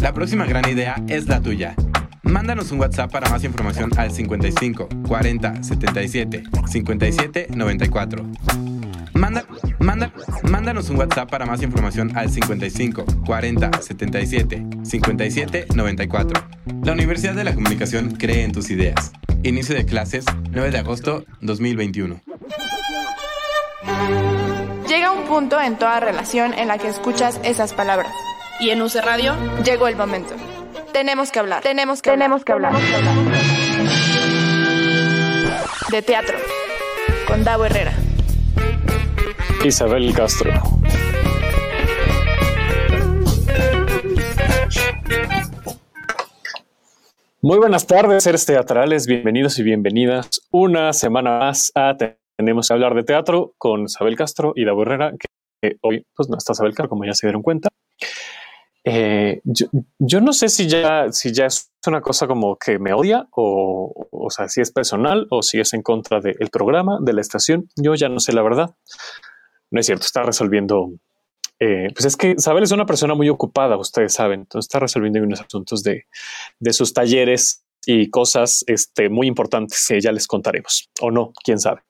La próxima gran idea es la tuya. Mándanos un WhatsApp para más información al 55 40 77 57 94. Manda, manda, mándanos un WhatsApp para más información al 55 40 77 57 94. La Universidad de la Comunicación cree en tus ideas. Inicio de clases 9 de agosto 2021. Llega un punto en toda relación en la que escuchas esas palabras. Y en UC Radio llegó el momento. Tenemos que hablar, tenemos que tenemos que hablar. De teatro, con Davo Herrera. Isabel Castro. Muy buenas tardes, seres teatrales, bienvenidos y bienvenidas una semana más a Tenemos que hablar de teatro con Isabel Castro y Davo Herrera, que hoy pues no está Isabel Castro, como ya se dieron cuenta. Eh, yo, no sé si ya, si ya es una cosa como que me odia o, o sea, si es personal o si es en contra del programa, de la estación. Yo ya no sé la verdad. No es cierto, está resolviendo. Eh, pues es que Isabel es una persona muy ocupada, ustedes saben, entonces está resolviendo unos asuntos de, de sus talleres y cosas este, muy importantes que ya les contaremos o no, quién sabe.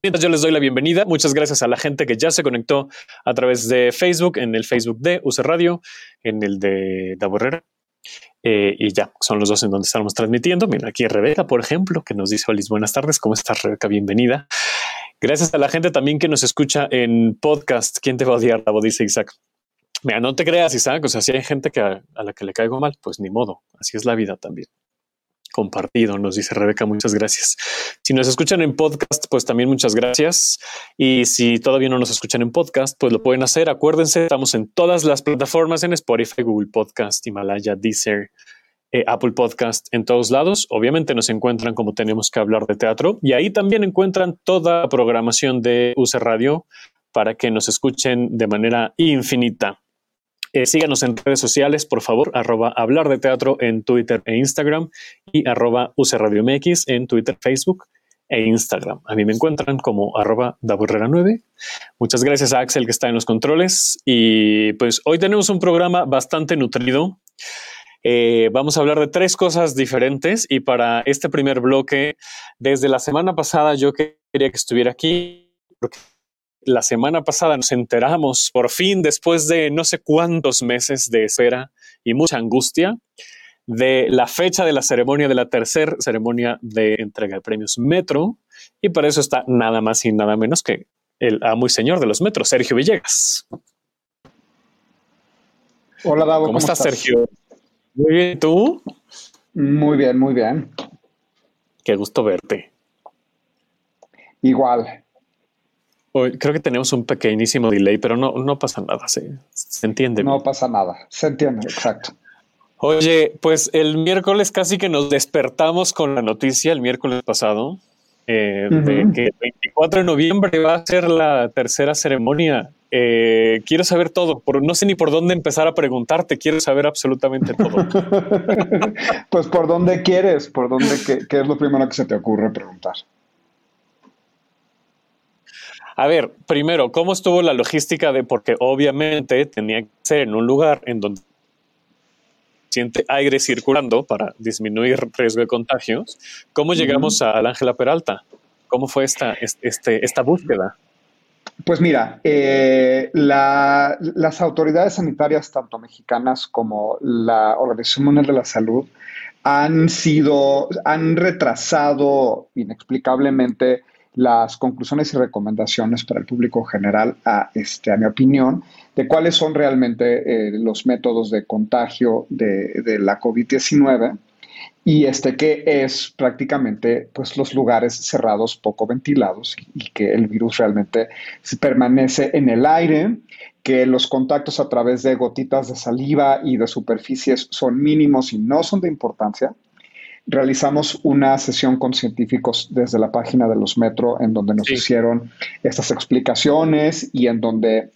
Mientras yo les doy la bienvenida, muchas gracias a la gente que ya se conectó a través de Facebook, en el Facebook de UC Radio, en el de Da Borrera. Eh, y ya, son los dos en donde estamos transmitiendo. Mira, aquí Rebeca, por ejemplo, que nos dice, Olis, buenas tardes, ¿cómo estás, Rebeca? Bienvenida. Gracias a la gente también que nos escucha en podcast. ¿Quién te va a odiar? Dice Isaac. Mira, no te creas, Isaac. O sea, si hay gente a la que le caigo mal, pues ni modo. Así es la vida también compartido, nos dice Rebeca, muchas gracias. Si nos escuchan en podcast, pues también muchas gracias. Y si todavía no nos escuchan en podcast, pues lo pueden hacer. Acuérdense, estamos en todas las plataformas, en Spotify, Google Podcast, Himalaya, Deezer, eh, Apple Podcast, en todos lados. Obviamente nos encuentran como tenemos que hablar de teatro y ahí también encuentran toda la programación de UC Radio para que nos escuchen de manera infinita. Eh, síganos en redes sociales, por favor, arroba hablar de teatro en Twitter e Instagram y arroba MX en Twitter, Facebook e Instagram. A mí me encuentran como arroba 9 Muchas gracias a Axel que está en los controles y pues hoy tenemos un programa bastante nutrido. Eh, vamos a hablar de tres cosas diferentes y para este primer bloque, desde la semana pasada yo quería que estuviera aquí porque la semana pasada nos enteramos, por fin, después de no sé cuántos meses de espera y mucha angustia, de la fecha de la ceremonia, de la tercera ceremonia de entrega de premios Metro. Y para eso está nada más y nada menos que el amo y señor de los metros, Sergio Villegas. Hola, Davo. ¿Cómo, estás, Sergio? Muy bien, ¿tú? Muy bien, muy bien. Qué gusto verte. Igual creo que tenemos un pequeñísimo delay, pero no, no pasa nada, se, se entiende. No pasa nada, se entiende, exacto. Oye, pues el miércoles casi que nos despertamos con la noticia, el miércoles pasado, eh, de que el 24 de noviembre va a ser la tercera ceremonia. Eh, quiero saber todo, por, no sé ni por dónde empezar a preguntarte, quiero saber absolutamente todo. pues por dónde quieres, por dónde, qué, qué es lo primero que se te ocurre preguntar. A ver, primero, ¿cómo estuvo la logística de, porque obviamente tenía que ser en un lugar en donde siente aire circulando para disminuir riesgo de contagios? ¿Cómo llegamos al Ángela Peralta? ¿Cómo fue esta, este, esta búsqueda? Pues mira, eh, las autoridades sanitarias, tanto mexicanas como la Organización Mundial de la Salud, han sido, han retrasado inexplicablemente las conclusiones y recomendaciones para el público general, a, este, a mi opinión, de cuáles son realmente eh, los métodos de contagio de, la COVID-19. y este que es prácticamente pues los lugares cerrados poco ventilados y que el virus realmente permanece en el aire, que los contactos a través de gotitas de saliva y de superficies son mínimos y no son de importancia. Realizamos una sesión con científicos desde la página de los Metro en donde nos hicieron estas explicaciones y en donde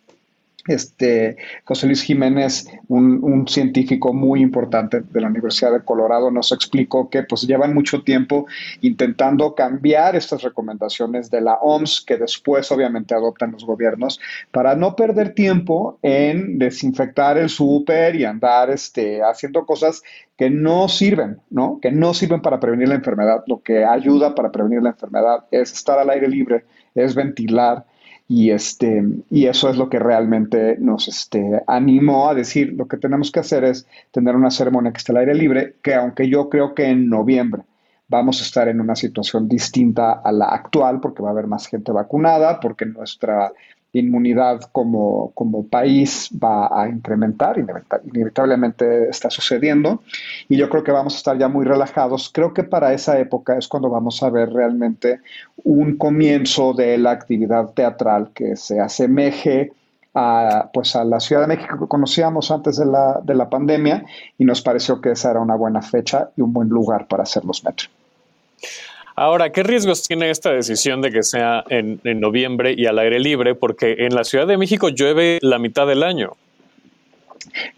este, José Luis Jiménez, un, científico muy importante de la Universidad de Colorado, nos explicó que pues llevan mucho tiempo intentando cambiar estas recomendaciones de la OMS, que después obviamente adoptan los gobiernos, para no perder tiempo en desinfectar el súper y andar este, haciendo cosas que no sirven, ¿no? Que no sirven para prevenir la enfermedad. Lo que ayuda para prevenir la enfermedad es estar al aire libre, es ventilar, y, este, y eso es lo que realmente nos este, animó a decir, lo que tenemos que hacer es tener una ceremonia que esté al aire libre, que aunque yo creo que en noviembre vamos a estar en una situación distinta a la actual, porque va a haber más gente vacunada, porque nuestra inmunidad como, como país va a incrementar, inevitablemente está sucediendo, y yo creo que vamos a estar ya muy relajados. Creo que para esa época es cuando vamos a ver realmente un comienzo de la actividad teatral que se asemeje a, pues a la Ciudad de México que conocíamos antes de la, de la pandemia y nos pareció que esa era una buena fecha y un buen lugar para hacer los metros. Ahora, ¿qué riesgos tiene esta decisión de que sea en, noviembre y al aire libre? Porque en la Ciudad de México llueve la mitad del año.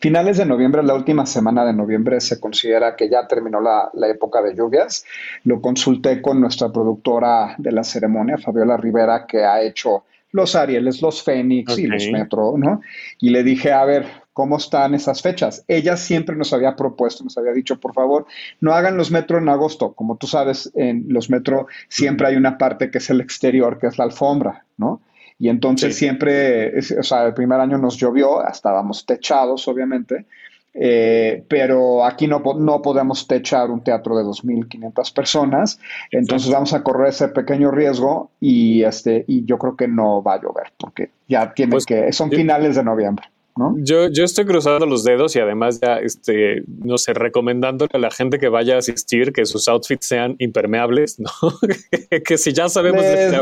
Finales de noviembre, la última semana de noviembre, se considera que ya terminó la, época de lluvias. Lo consulté con nuestra productora de la ceremonia, Fabiola Rivera, que ha hecho los Arieles, los Fénix y los Metro, ¿no? Y le dije, a ver, cómo están esas fechas. Ella siempre nos había propuesto, nos había dicho, por favor, no hagan los metro en agosto. Como tú sabes, en los metro siempre hay una parte que es el exterior, que es la alfombra, ¿no? Y entonces siempre, o sea, el primer año nos llovió, estábamos techados, obviamente, eh, pero aquí no, no podemos techar un teatro de 2.500 personas, entonces vamos a correr ese pequeño riesgo y, este, y yo creo que no va a llover, porque ya tiene pues, que, son finales de noviembre. Yo, yo estoy cruzando los dedos y además ya, este, no sé, recomendándole a la gente que vaya a asistir que sus outfits sean impermeables, ¿no? que si ya sabemos les,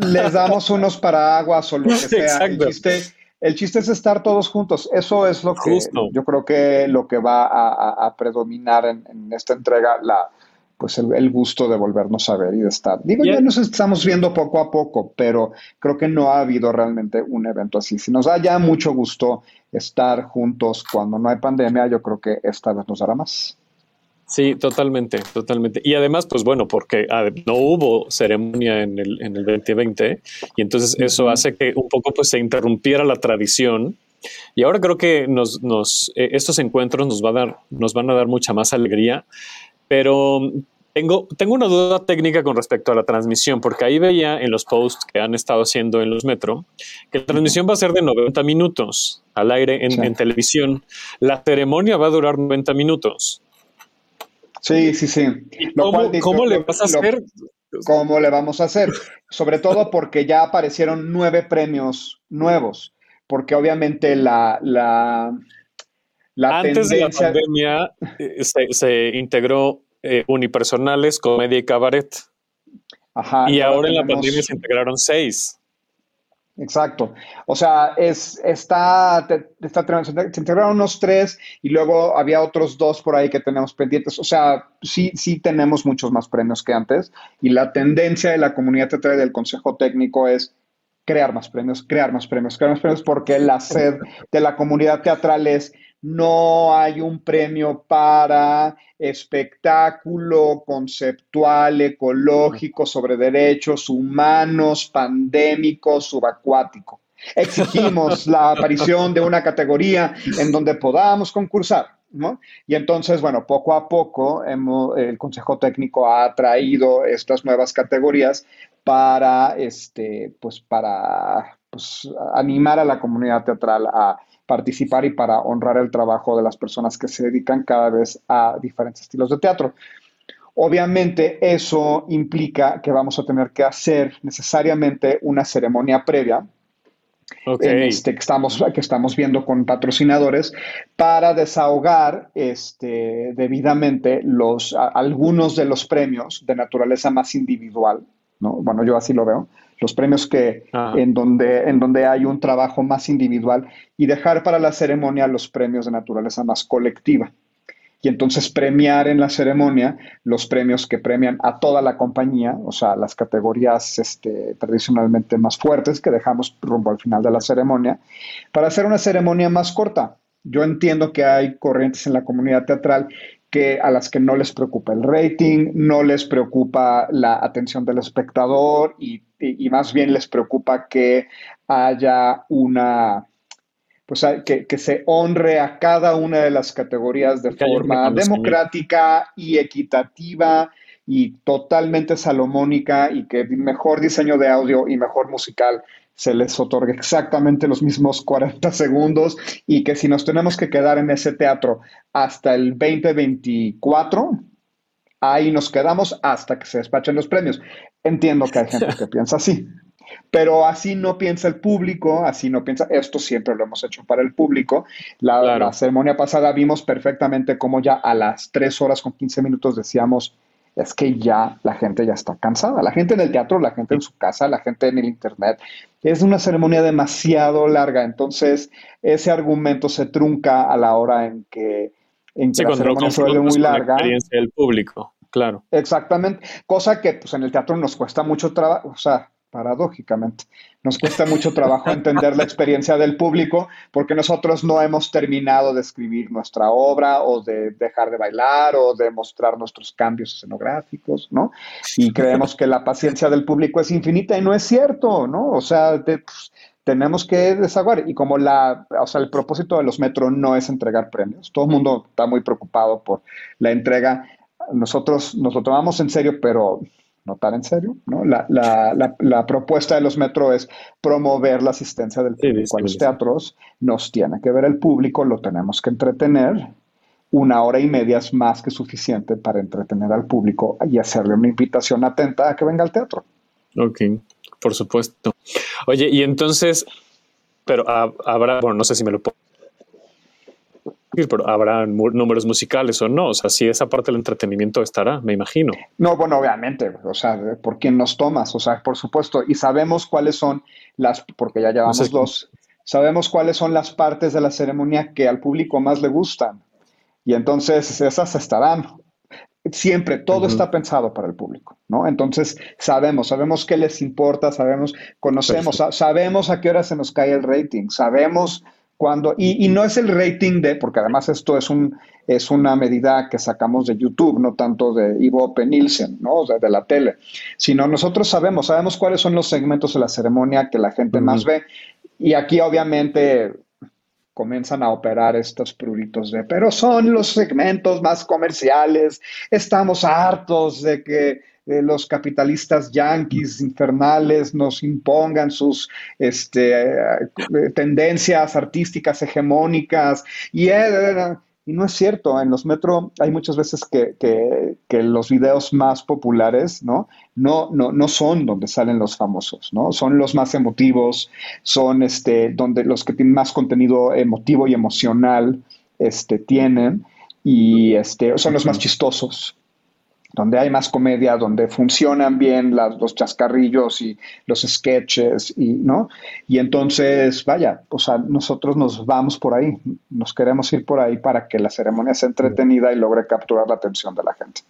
les damos unos paraguas o lo que sea. El chiste, el chiste, es estar todos juntos. Eso es lo que yo creo que lo que va a, predominar en, en, esta entrega, la, pues el, gusto de volvernos a ver y de estar. Digo, ya nos estamos viendo poco a poco, pero creo que no ha habido realmente un evento así. Si nos da ya mucho gusto estar juntos cuando no hay pandemia, yo creo que esta vez nos dará más. Sí, totalmente, totalmente. Y además, pues bueno, porque no hubo ceremonia en el, en el 2020 y entonces eso hace que un poco pues se interrumpiera la tradición y ahora creo que nos, nos, eh, estos encuentros nos, va a dar, nos van a dar mucha más alegría pero tengo, tengo una duda técnica con respecto a la transmisión, porque ahí veía en los posts que han estado haciendo en los Metro que la transmisión va a ser de 90 minutos al aire en, televisión. La ceremonia va a durar 90 minutos. Sí, sí, sí. ¿Cómo, le vas a hacer? ¿Cómo le vamos a hacer? Sobre todo porque ya aparecieron nueve premios nuevos, porque obviamente la, la, antes de la pandemia eh, se, integró eh, unipersonales, comedia y cabaret. Ajá, y ahora en la pandemia se integraron seis. Exacto. O sea, es, está, está, se integraron unos tres y luego había otros dos por ahí que tenemos pendientes. O sea, sí, sí tenemos muchos más premios que antes y la tendencia de la comunidad teatral del Consejo Técnico es crear más premios, crear más premios, crear más premios porque la sed de la comunidad teatral es no hay un premio para espectáculo conceptual, ecológico, sobre derechos humanos, pandémico, subacuático. Exigimos la aparición de una categoría en donde podamos concursar. Y entonces, bueno, poco a poco el Consejo Técnico ha traído estas nuevas categorías para, este, pues, para pues, animar a la comunidad teatral a participar y para honrar el trabajo de las personas que se dedican cada vez a diferentes estilos de teatro. Obviamente eso implica que vamos a tener que hacer necesariamente una ceremonia previa este, que, estamos, que estamos viendo con patrocinadores para desahogar este, debidamente los, algunos de los premios de naturaleza más individual. ¿no? Bueno, yo así lo veo. Los premios que en donde, en donde hay un trabajo más individual y dejar para la ceremonia los premios de naturaleza más colectiva y entonces premiar en la ceremonia los premios que premian a toda la compañía, o sea, las categorías este, tradicionalmente más fuertes que dejamos rumbo al final de la ceremonia, para hacer una ceremonia más corta. Yo entiendo que hay corrientes en la comunidad teatral que a las que no les preocupa el rating, no les preocupa la atención del espectador y más bien les preocupa que haya una pues que, que, se honre a cada una de las categorías de forma democrática y equitativa y totalmente salomónica y que mejor diseño de audio y mejor musical se les otorgue exactamente los mismos 40 segundos y que si nos tenemos que quedar en ese teatro hasta el 2024, ahí nos quedamos hasta que se despachen los premios. Entiendo que hay gente que piensa así, pero así no piensa el público, así no piensa, esto siempre lo hemos hecho para el público. La, ceremonia pasada vimos perfectamente cómo ya a las 3 horas con 15 minutos decíamos, es que ya la gente ya está cansada. La gente en el teatro, la gente en su casa, la gente en el internet. Es una ceremonia demasiado larga, entonces ese argumento se trunca a la hora en que, en que la ceremonia se vuelve muy larga. La experiencia del público, claro. Exactamente, cosa que pues en el teatro nos cuesta mucho trabajo, o sea, paradójicamente. Nos cuesta mucho trabajo entender la experiencia del público porque nosotros no hemos terminado de escribir nuestra obra o de dejar de bailar o de mostrar nuestros cambios escenográficos, ¿no? Y creemos que la paciencia del público es infinita y no es cierto, ¿no? O sea, pues, tenemos que desaguar. Y como la, o sea, el propósito de los metros no es entregar premios, todo el mundo está muy preocupado por la entrega. Nosotros nos lo tomamos en serio, pero no tan en serio, ¿no? La, la, la, propuesta de los metro es promover la asistencia del público a los teatros, nos tiene que ver el público, lo tenemos que entretener, una hora y media es más que suficiente para entretener al público y hacerle una invitación atenta a que venga al teatro. Ok, por supuesto. Oye, y entonces, pero habrá, bueno, no sé si me lo puedo pero habrá números musicales o no. O sea, si esa parte del entretenimiento estará, me imagino. No, bueno, obviamente, o sea, por quién nos tomas, o sea, por supuesto. Y sabemos cuáles son las, porque ya llevamos dos, sabemos cuáles son las partes de la ceremonia que al público más le gustan. Y entonces esas estarán. Siempre, todo está pensado para el público, ¿no? Entonces, sabemos, sabemos qué les importa, sabemos, conocemos, sabemos a qué hora se nos cae el rating, sabemos cuando, y, no es el rating de, porque además esto es, un, es una medida que sacamos de YouTube, no tanto de Ivope Nielsen, ¿no? O sea, de la tele, sino nosotros sabemos, sabemos cuáles son los segmentos de la ceremonia que la gente más ve. Y aquí obviamente comienzan a operar estos pruritos de, pero son los segmentos más comerciales, estamos hartos de que los capitalistas yanquis infernales nos impongan sus este, eh, tendencias artísticas hegemónicas y, eh, y no es cierto, en los metro hay muchas veces que, los videos más populares ¿no? No, no, no son donde salen los famosos, ¿no? son los más emotivos, son este, donde los que tienen más contenido emotivo y emocional este, tienen y este, son los más chistosos donde hay más comedia, donde funcionan bien los chascarrillos y los sketches, y, ¿no? Y entonces, vaya, o sea, nosotros nos vamos por ahí, nos queremos ir por ahí para que la ceremonia sea entretenida y logre capturar la atención de la gente.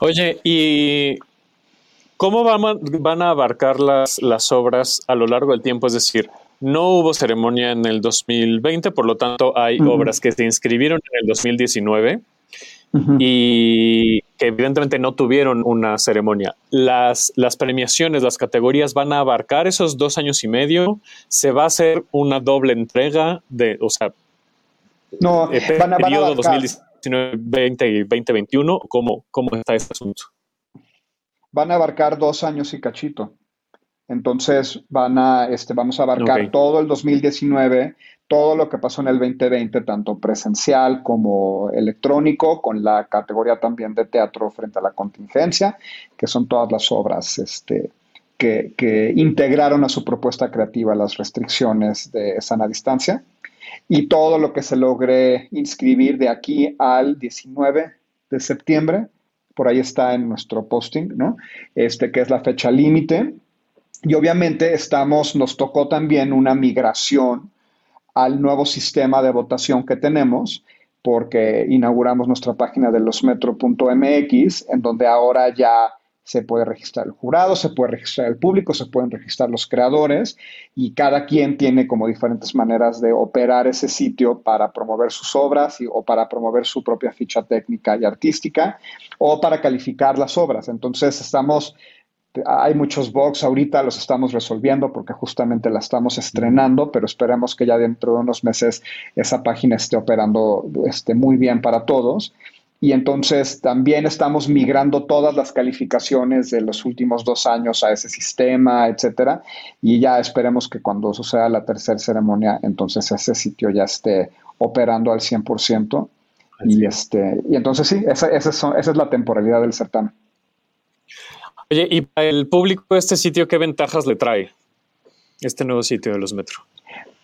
Oye, ¿y cómo van, van a abarcar las, las obras a lo largo del tiempo? Es decir, no hubo ceremonia en el 2020, por lo tanto hay obras que se inscribieron en el 2019 y que evidentemente no tuvieron una ceremonia. Las, las premiaciones, las categorías van a abarcar esos dos años y medio. Se va a hacer una doble entrega de, o sea, no, eh, van a, periodo 2019, 20 y 2021. ¿Cómo, ¿Cómo está este asunto? Van a abarcar dos años y cachito. Entonces van a, este, vamos a abarcar todo el 2019 todo lo que pasó en el 2020, tanto presencial como electrónico, con la categoría también de teatro frente a la contingencia, que son todas las obras este, que, que integraron a su propuesta creativa las restricciones de sana distancia y todo lo que se logre inscribir de aquí al 19 de septiembre, por ahí está en nuestro posting, ¿no? Este que es la fecha límite. Y obviamente estamos, nos tocó también una migración al nuevo sistema de votación que tenemos, porque inauguramos nuestra página de losmetro.mx, en donde ahora ya se puede registrar el jurado, se puede registrar el público, se pueden registrar los creadores y cada quien tiene como diferentes maneras de operar ese sitio para promover sus obras o para promover su propia ficha técnica y artística o para calificar las obras. Entonces estamos, hay muchos bugs ahorita, los estamos resolviendo porque justamente la estamos estrenando, pero esperemos que ya dentro de unos meses esa página esté operando esté muy bien para todos y entonces también estamos migrando todas las calificaciones de los últimos dos años a ese sistema, etcétera, y ya esperemos que cuando suceda la tercera ceremonia, entonces ese sitio ya esté operando al 100%. Y, este, y entonces sí, esa, esa, esa es la temporalidad del certamen. Oye, y para el público, este sitio, ¿qué ventajas le trae? Este nuevo sitio de los metros.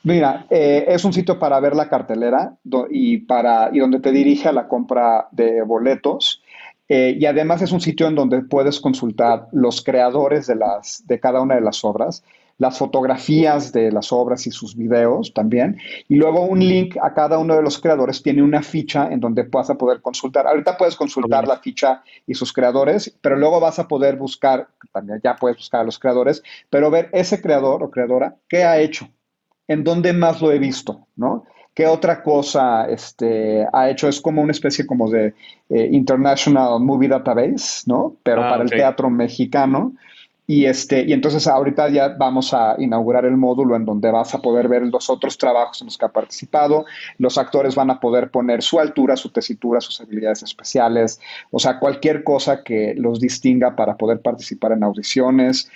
Mira, eh, es un sitio para ver la cartelera y, para, y donde te dirige a la compra de boletos. Eh, y además es un sitio en donde puedes consultar los creadores de, las, de cada una de las obras, las fotografías de las obras y sus videos también. Y luego un link a cada uno de los creadores tiene una ficha en donde vas a poder consultar. Ahorita puedes consultar la ficha y sus creadores, pero luego vas a poder buscar, también ya puedes buscar a los creadores, pero ver ese creador o creadora, qué ha hecho, en dónde más lo he visto, ¿no? ¿Qué otra cosa este, ha hecho? Es como una especie como de eh, International Movie Database, ¿no? Pero ah, para el teatro mexicano. Y, este, y entonces ahorita ya vamos a inaugurar el módulo en donde vas a poder ver los otros trabajos en los que ha participado. Los actores van a poder poner su altura, su tesitura, sus habilidades especiales, o sea, cualquier cosa que los distinga para poder participar en audiciones.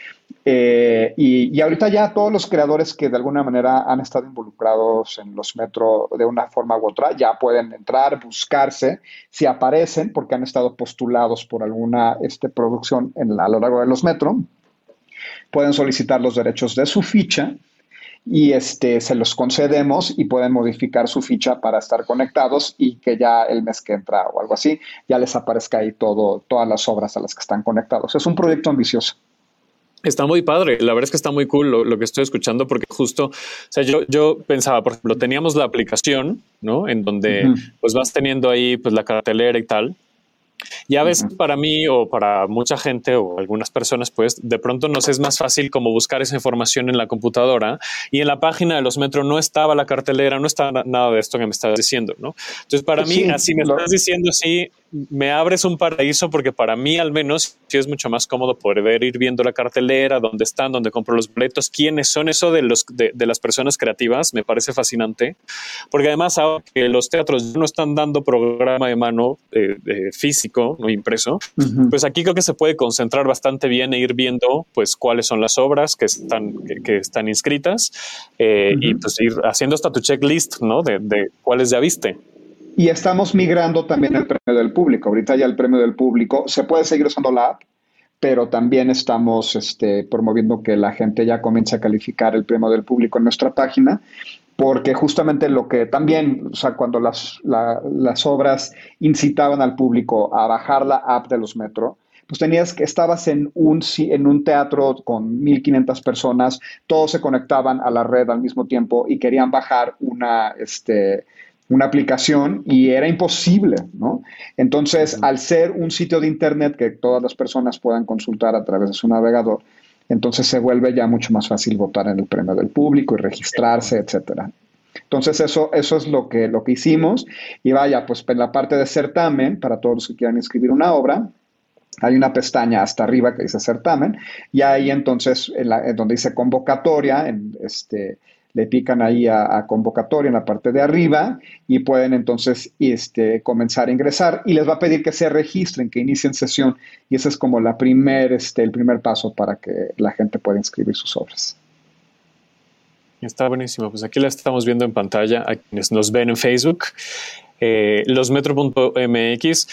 Eh, y, y, ahorita ya todos los creadores que de alguna manera han estado involucrados en los metro de una forma u otra ya pueden entrar, buscarse, si aparecen porque han estado postulados por alguna este, producción en a lo largo de los metro pueden solicitar los derechos de su ficha y este, se los concedemos y pueden modificar su ficha para estar conectados y que ya el mes que entra o algo así, ya les aparezca ahí todo, todas las obras a las que están conectados. Es un proyecto ambicioso. Está muy padre. La verdad es que está muy cool lo, que estoy escuchando porque justo, o sea, yo, yo pensaba, por ejemplo, teníamos la aplicación, ¿no? En donde pues vas teniendo ahí pues la cartelera y tal. Y a veces para mí o para mucha gente o algunas personas, pues de pronto nos es más fácil como buscar esa información en la computadora y en la página de los metros no estaba la cartelera, no estaba nada de esto que me estás diciendo, ¿no? Entonces para mí, así me estás diciendo así, me abres un paraíso porque para mí al menos sí es mucho más cómodo poder ir viendo la cartelera, dónde están, dónde compro los boletos, quiénes son eso de, los, de, las personas creativas, me parece fascinante, porque además ahora que los teatros no están dando programa de mano eh, físico, no impreso, pues aquí creo que se puede concentrar bastante bien e ir viendo pues cuáles son las obras que están, que, están inscritas eh, y pues ir haciendo hasta tu checklist, ¿no? De, de cuáles ya viste. Y estamos migrando también el premio del público. Ahorita ya el premio del público se puede seguir usando la app, pero también estamos este, promoviendo que la gente ya comience a calificar el premio del público en nuestra página, porque justamente lo que también, o sea, cuando las, las obras incitaban al público a bajar la app de los metro, pues tenías que estabas en un, en un teatro con 1500 personas, todos se conectaban a la red al mismo tiempo y querían bajar una, este, una aplicación y era imposible, ¿no? Entonces, al ser un sitio de Internet que todas las personas puedan consultar a través de su navegador, entonces se vuelve ya mucho más fácil votar en el premio del público y registrarse, etcétera. Entonces, eso, eso es lo que, lo que hicimos. Y vaya, pues en la parte de certamen, para todos los que quieran inscribir una obra, hay una pestaña hasta arriba que dice certamen, y ahí entonces, en, la, en donde dice convocatoria, en este, le pican ahí a, convocatoria en la parte de arriba y pueden entonces este, comenzar a ingresar y les va a pedir que se registren, que inicien sesión y ese es como la primer, este, el primer paso para que la gente pueda inscribir sus obras. Está buenísimo. Pues aquí la estamos viendo en pantalla a quienes nos ven en Facebook, eh, losmetro.mx.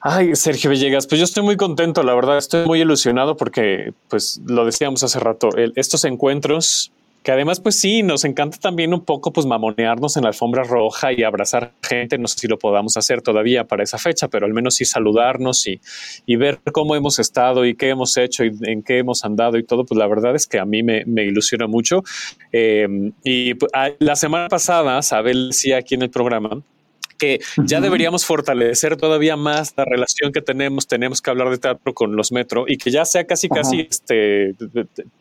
Ay, Sergio Villegas, pues yo estoy muy contento, la verdad, estoy muy ilusionado porque, pues lo decíamos hace rato, estos encuentros que además, pues sí, nos encanta también un poco pues mamonearnos en la alfombra roja y abrazar gente. No sé si lo podamos hacer todavía para esa fecha, pero al menos sí saludarnos y, y ver cómo hemos estado y qué hemos hecho y en qué hemos andado y todo. Pues la verdad es que a mí me, ilusiona mucho. Eh, y pues, la semana pasada, Sabel decía aquí en el programa que ya deberíamos fortalecer todavía más la relación que tenemos, tenemos que hablar de teatro con los metro y que ya sea casi, casi, este,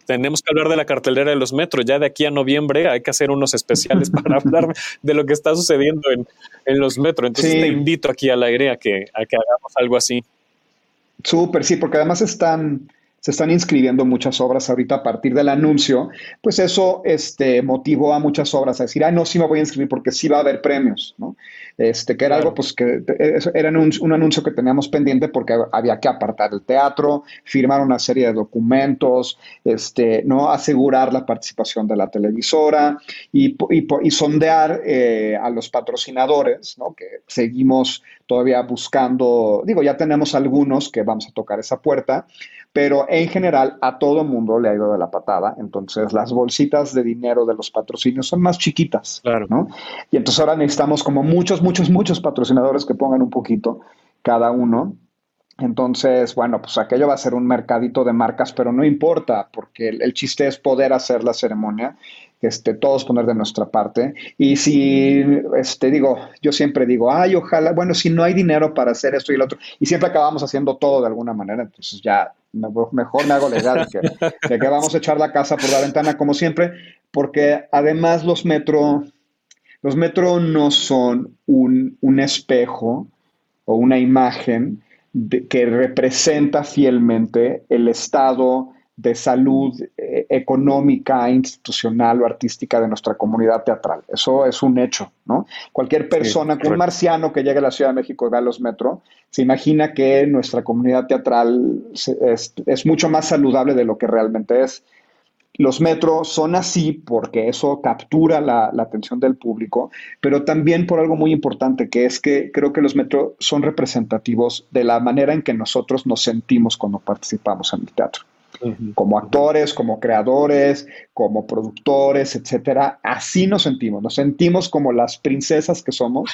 tenemos que hablar de la cartelera de los metros, ya de aquí a noviembre hay que hacer unos especiales para hablar de lo que está sucediendo en, en los metros. Entonces te invito aquí al aire a que, a que hagamos algo así. Súper, sí, porque además están se están inscribiendo muchas obras ahorita a partir del anuncio, pues eso este, motivó a muchas obras a decir, ah, no, sí me voy a inscribir porque sí va a haber premios, ¿no? Este, que era algo, pues, que era un, un, anuncio que teníamos pendiente porque había que apartar el teatro, firmar una serie de documentos, este, ¿no? Asegurar la participación de la televisora y, y, y sondear eh, a los patrocinadores, ¿no? Que seguimos todavía buscando, digo, ya tenemos algunos que vamos a tocar esa puerta, pero en general a todo mundo le ha ido de la patada. Entonces las bolsitas de dinero de los patrocinios son más chiquitas. Claro. ¿no? Y entonces ahora necesitamos como muchos, muchos, muchos patrocinadores que pongan un poquito cada uno. Entonces, bueno, pues aquello va a ser un mercadito de marcas, pero no importa, porque el, chiste es poder hacer la ceremonia este, todos poner de nuestra parte. Y si, este, digo, yo siempre digo, ay, ojalá, bueno, si no hay dinero para hacer esto y lo otro, y siempre acabamos haciendo todo de alguna manera, entonces ya mejor me hago la idea de que, que vamos a echar la casa por la ventana, como siempre, porque además los metro, los metro no son un, un espejo o una imagen que representa fielmente el estado de salud eh, económica, institucional o artística de nuestra comunidad teatral. Eso es un hecho, ¿no? Cualquier persona, un marciano que llegue a la Ciudad de México y vea los metros, se imagina que nuestra comunidad teatral es, mucho más saludable de lo que realmente es. Los metros son así porque eso captura la, la, atención del público, pero también por algo muy importante, que es que creo que los metros son representativos de la manera en que nosotros nos sentimos cuando participamos en el teatro como actores, como creadores, como productores, etcétera. Así nos sentimos, nos sentimos como las princesas que somos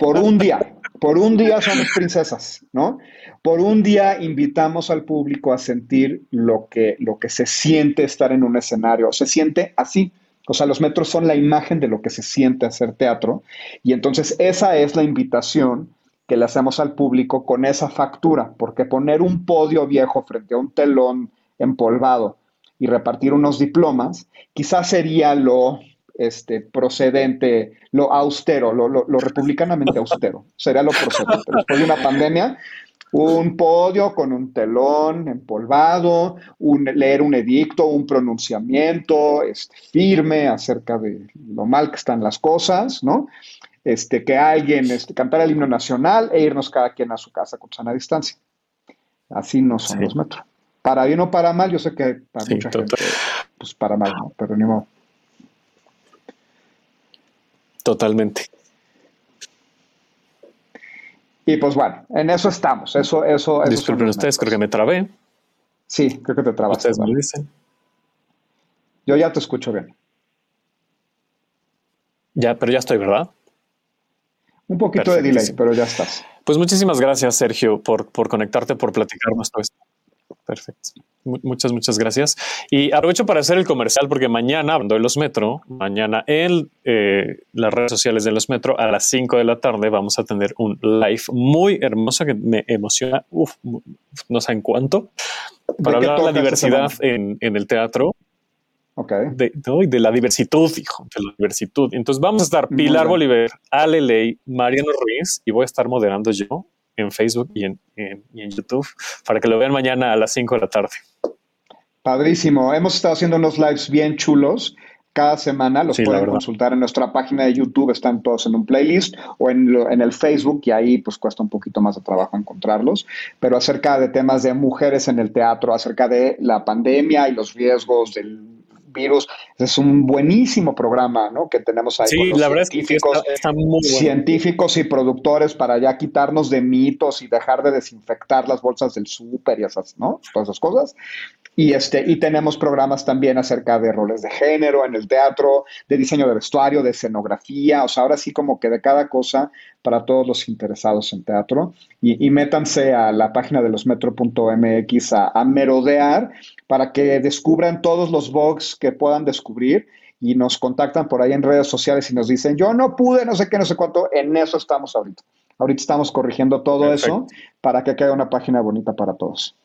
por un día. Por un día somos princesas, ¿no? Por un día invitamos al público a sentir lo que, lo que se siente estar en un escenario, se siente así. O sea, los metros son la imagen de lo que se siente hacer teatro. Y entonces esa es la invitación que le hacemos al público con esa factura, porque poner un podio viejo frente a un telón empolvado y repartir unos diplomas, quizás sería lo este, procedente, lo austero, lo, lo, republicanamente austero, sería lo procedente. Después de una pandemia, un podio con un telón empolvado, un, leer un edicto, un pronunciamiento este, firme acerca de lo mal que están las cosas, ¿no? este, que alguien este, cantara el himno nacional e irnos cada quien a su casa con sana distancia. Así no son los metros. Para bien o para mal, yo sé que para mucha gente, pues para mal, ¿no? pero ni modo. Totalmente. Y pues bueno, en eso estamos. Eso, eso, eso Disculpen ustedes, creo que me trabé. Sí, creo que te trabaste. Ustedes me dicen. Yo ya te escucho bien. Ya, pero ya estoy, ¿verdad? Un poquito de delay, pero ya estás. Pues muchísimas gracias, Sergio, por, por conectarte, por platicarnos todo esto. Perfecto. Muchas, muchas gracias. Y aprovecho para hacer el comercial porque mañana, hablando de los Metro, mañana en eh, las redes sociales de los Metro a las 5 de la tarde vamos a tener un live muy hermoso que me emociona, uf, no sé en cuánto, para hablar de la diversidad en, en el teatro de, de, la diversitud, hijo, de la diversitud. Entonces vamos a estar Pilar Bolívar, Ale Ley, Mariano Ruiz y voy a estar moderando yo en Facebook y en, YouTube para que lo vean mañana a las 5 de la tarde. Padrísimo. Hemos estado haciendo unos lives bien chulos cada semana. Los pueden consultar en nuestra página de YouTube, están todos en un playlist o en, en, el Facebook y ahí pues cuesta un poquito más de trabajo encontrarlos. Pero acerca de temas de mujeres en el teatro, acerca de la pandemia y los riesgos del virus. Es un buenísimo programa, ¿no? Que tenemos ahí. Sí, la verdad científicos, es que muy científicos y productores para ya quitarnos de mitos y dejar de desinfectar las bolsas del súper y esas, ¿no? Todas esas cosas. Y, este, y tenemos programas también acerca de roles de género en el teatro, de diseño de vestuario, de escenografía, o sea, ahora sí como que de cada cosa para todos los interesados en teatro. Y, métanse a la página de los metro.mx a, a merodear para que descubran todos los bugs que puedan descubrir y nos contactan por ahí en redes sociales y nos dicen, yo no pude, no sé qué, no sé cuánto, en eso estamos ahorita. Ahorita estamos corrigiendo todo eso para que quede una página bonita para todos.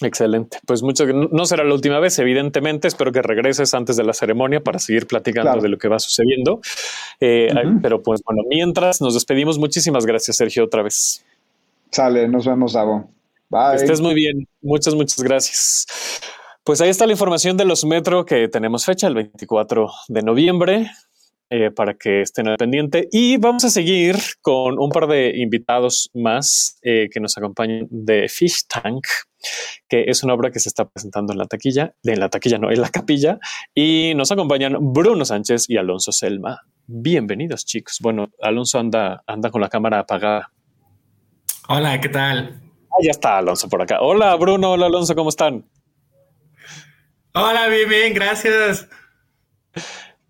Excelente. Pues mucho no será la última vez, evidentemente. Espero que regreses antes de la ceremonia para seguir platicando de lo que va sucediendo. Eh, pero pues bueno, mientras nos despedimos, muchísimas gracias, Sergio, otra vez. Sale, nos vemos, Davo. Bye. estés muy bien. Muchas, muchas gracias. Pues ahí está la información de los Metro que tenemos fecha el 24 de noviembre. Eh, para que estén al pendiente. Y vamos a seguir con un par de invitados más eh, que nos acompañan de Fish Tank, que es una obra que se está presentando en la taquilla, de la taquilla no, en la capilla. Y nos acompañan Bruno Sánchez y Alonso Selma. Bienvenidos, chicos. Bueno, Alonso anda, anda con la cámara apagada. Hola, ¿qué tal? Ah, ya está Alonso por acá. Hola, Bruno. Hola, Alonso, ¿cómo están? Hola, bien, bien, gracias.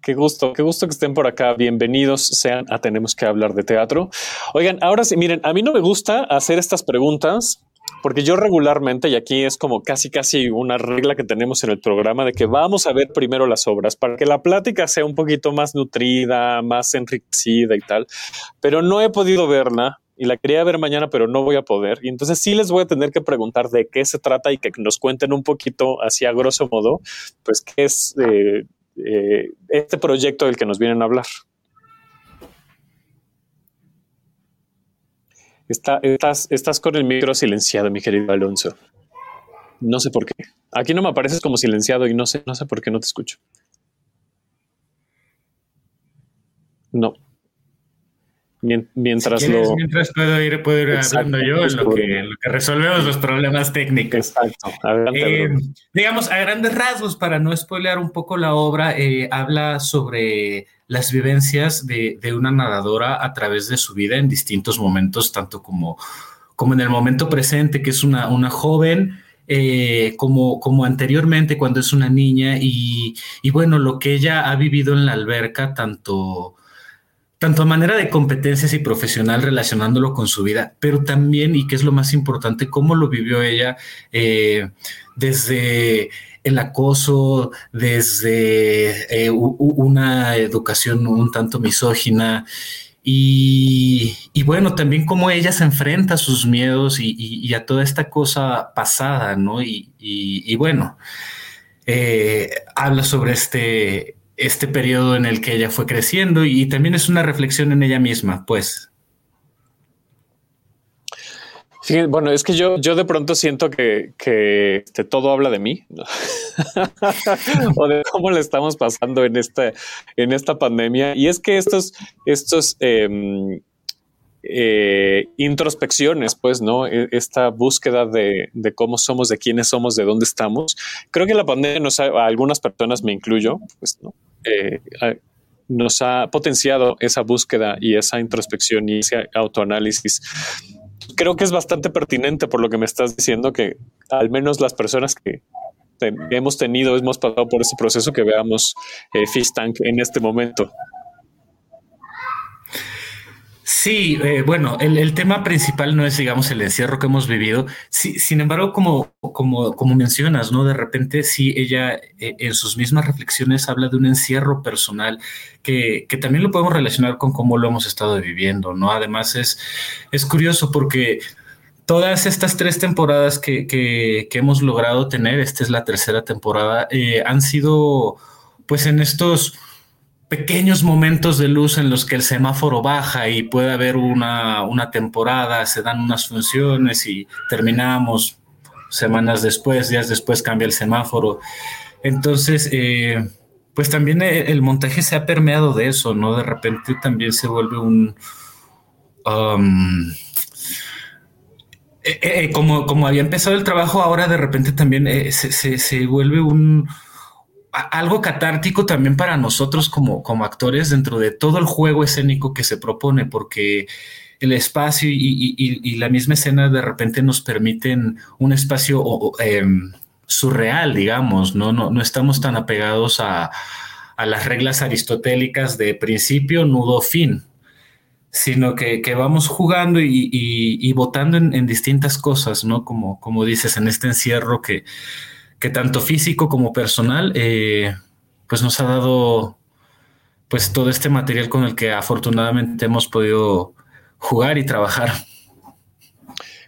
Qué gusto, qué gusto que estén por acá. Bienvenidos sean a Tenemos que hablar de teatro. Oigan, ahora sí, miren, a mí no me gusta hacer estas preguntas porque yo regularmente, y aquí es como casi, casi una regla que tenemos en el programa de que vamos a ver primero las obras para que la plática sea un poquito más nutrida, más enriquecida y tal, pero no he podido verla y la quería ver mañana, pero no voy a poder. Y entonces sí les voy a tener que preguntar de qué se trata y que nos cuenten un poquito, así a grosso modo, pues qué es eh, eh, este proyecto del que nos vienen a hablar. estás, con el micro silenciado, mi querido Alonso. No sé por qué. Aquí no me apareces como silenciado y no sé, no sé por qué no te escucho. No mientras lo... Mientras puedo ir, puedo ir hablando yo en lo, que, resolvemos los problemas técnicos. Exacto. Eh, digamos, a grandes rasgos, para no spoilear un poco la obra, eh, habla sobre las vivencias de, una nadadora a través de su vida en distintos momentos, tanto como, como en el momento presente, que es una, una joven, eh, como, como anteriormente cuando es una niña, y, y bueno, lo que ella ha vivido en la alberca, tanto tanto a manera de competencias y profesional relacionándolo con su vida, pero también, y que es lo más importante, cómo lo vivió ella eh, desde el acoso, desde eh, una educación un tanto misógina. Y, bueno, también cómo ella se enfrenta a sus miedos y, a toda esta cosa pasada, ¿no? Y, bueno, eh, habla sobre este, este periodo en el que ella fue creciendo y también es una reflexión en ella misma, pues. bueno, es que yo, yo de pronto siento que, que este, todo habla de mí o de cómo le estamos pasando en esta, en esta pandemia. Y es que estos, estos em, eh, introspecciones, pues, ¿no? E, esta búsqueda de, de, cómo somos, de quiénes somos, de dónde estamos. Creo que la pandemia nos a algunas personas, me incluyo, pues, ¿no? Eh, nos ha potenciado esa búsqueda y esa introspección y ese autoanálisis. Creo que es bastante pertinente por lo que me estás diciendo, que al menos las personas que hemos tenido, hemos pasado por ese proceso, que veamos eh, Fish Tank en este momento. Sí, eh, bueno, el, tema principal no es, digamos, el encierro que hemos vivido. Sí, sin embargo, como, como, como mencionas, ¿no? De repente, sí, ella eh, en sus mismas reflexiones habla de un encierro personal que, que, también lo podemos relacionar con cómo lo hemos estado viviendo, ¿no? Además, es, es curioso porque todas estas tres temporadas que, que, que hemos logrado tener, esta es la tercera temporada, eh, han sido, pues, en estos pequeños momentos de luz en los que el semáforo baja y puede haber una, una temporada, se dan unas funciones y terminamos semanas después, días después cambia el semáforo. Entonces, eh, pues también el, montaje se ha permeado de eso, ¿no? De repente también se vuelve un... Um, eh, eh, como, como había empezado el trabajo, ahora de repente también se, se, vuelve un algo catártico también para nosotros como, como actores dentro de todo el juego escénico que se propone, porque el espacio y, la misma escena de repente nos permiten un espacio em, surreal, digamos, ¿no? ¿no? No estamos tan apegados a, las reglas aristotélicas de principio, nudo, fin, sino que, vamos jugando y, votando en, distintas cosas, ¿no? Como, como dices, en este encierro que, que tanto físico como personal, eh, pues nos ha dado pues todo este material con el que afortunadamente hemos podido jugar y trabajar.